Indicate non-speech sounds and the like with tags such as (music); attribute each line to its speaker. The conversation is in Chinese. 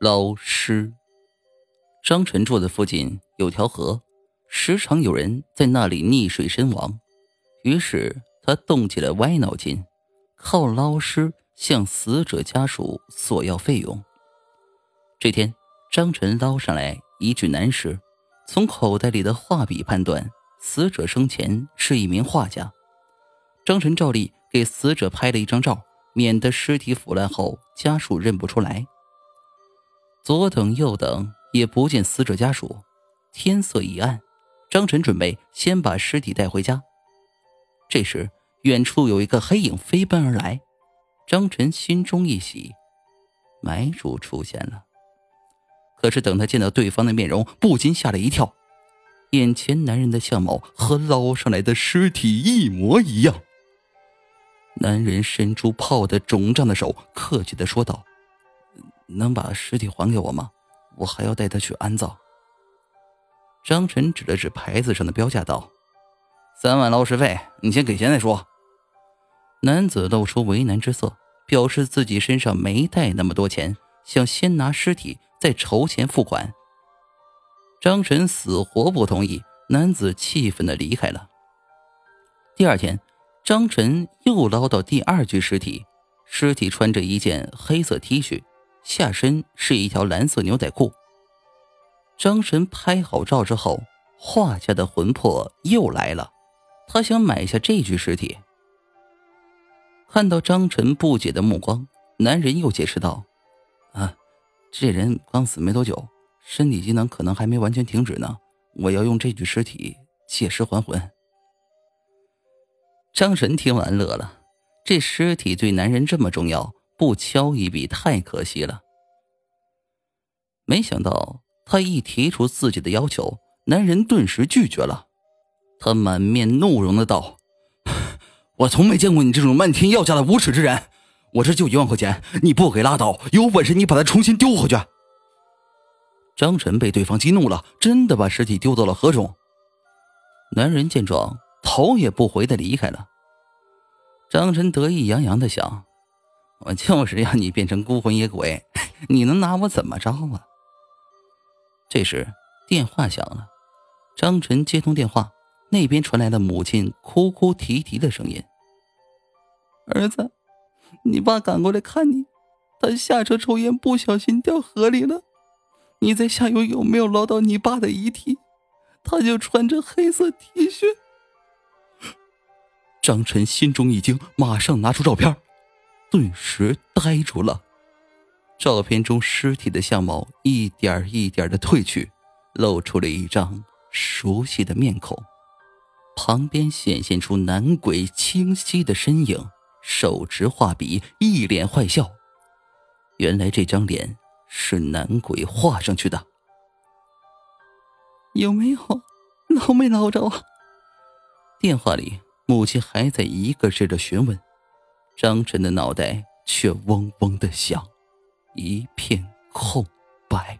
Speaker 1: 捞尸。张晨住的附近有条河，时常有人在那里溺水身亡，于是他动起了歪脑筋，靠捞尸向死者家属索要费用。这天，张晨捞上来一具男尸，从口袋里的画笔判断，死者生前是一名画家。张晨照例给死者拍了一张照。免得尸体腐烂后家属认不出来。左等右等也不见死者家属，天色已暗，张晨准备先把尸体带回家。这时，远处有一个黑影飞奔而来，张晨心中一喜，买主出现了。可是等他见到对方的面容，不禁吓了一跳，眼前男人的相貌和捞上来的尸体一模一样。男人伸出泡得肿胀的手，客气的说道：“能把尸体还给我吗？我还要带他去安葬。”张晨指了指牌子上的标价道：“三万捞尸费，你先给钱再说。”男子露出为难之色，表示自己身上没带那么多钱，想先拿尸体再筹钱付款。张晨死活不同意，男子气愤的离开了。第二天。张晨又捞到第二具尸体，尸体穿着一件黑色 T 恤，下身是一条蓝色牛仔裤。张晨拍好照之后，画家的魂魄又来了，他想买下这具尸体。看到张晨不解的目光，男人又解释道：“啊，这人刚死没多久，身体机能可能还没完全停止呢，我要用这具尸体借尸还魂。”张晨听完乐了，这尸体对男人这么重要，不敲一笔太可惜了。没想到他一提出自己的要求，男人顿时拒绝了。他满面怒容的道：“ (laughs) 我从没见过你这种漫天要价的无耻之人！我这就一万块钱，你不给拉倒，有本事你把它重新丢回去！”张晨被对方激怒了，真的把尸体丢到了河中。男人见状。头也不回的离开了。张晨得意洋洋的想：“我就是要你变成孤魂野鬼，你能拿我怎么着啊？”这时电话响了，张晨接通电话，那边传来了母亲哭哭啼啼的声音：“儿子，你爸赶过来看你，他下车抽烟不小心掉河里了，你在下游有没有捞到你爸的遗体？他就穿着黑色 T 恤。”张晨心中一惊，马上拿出照片，顿时呆住了。照片中尸体的相貌一点一点的褪去，露出了一张熟悉的面孔，旁边显现出男鬼清晰的身影，手执画笔，一脸坏笑。原来这张脸是男鬼画上去的。有没有捞没捞着？电话里。母亲还在一个劲的询问，张晨的脑袋却嗡嗡的响，一片空白。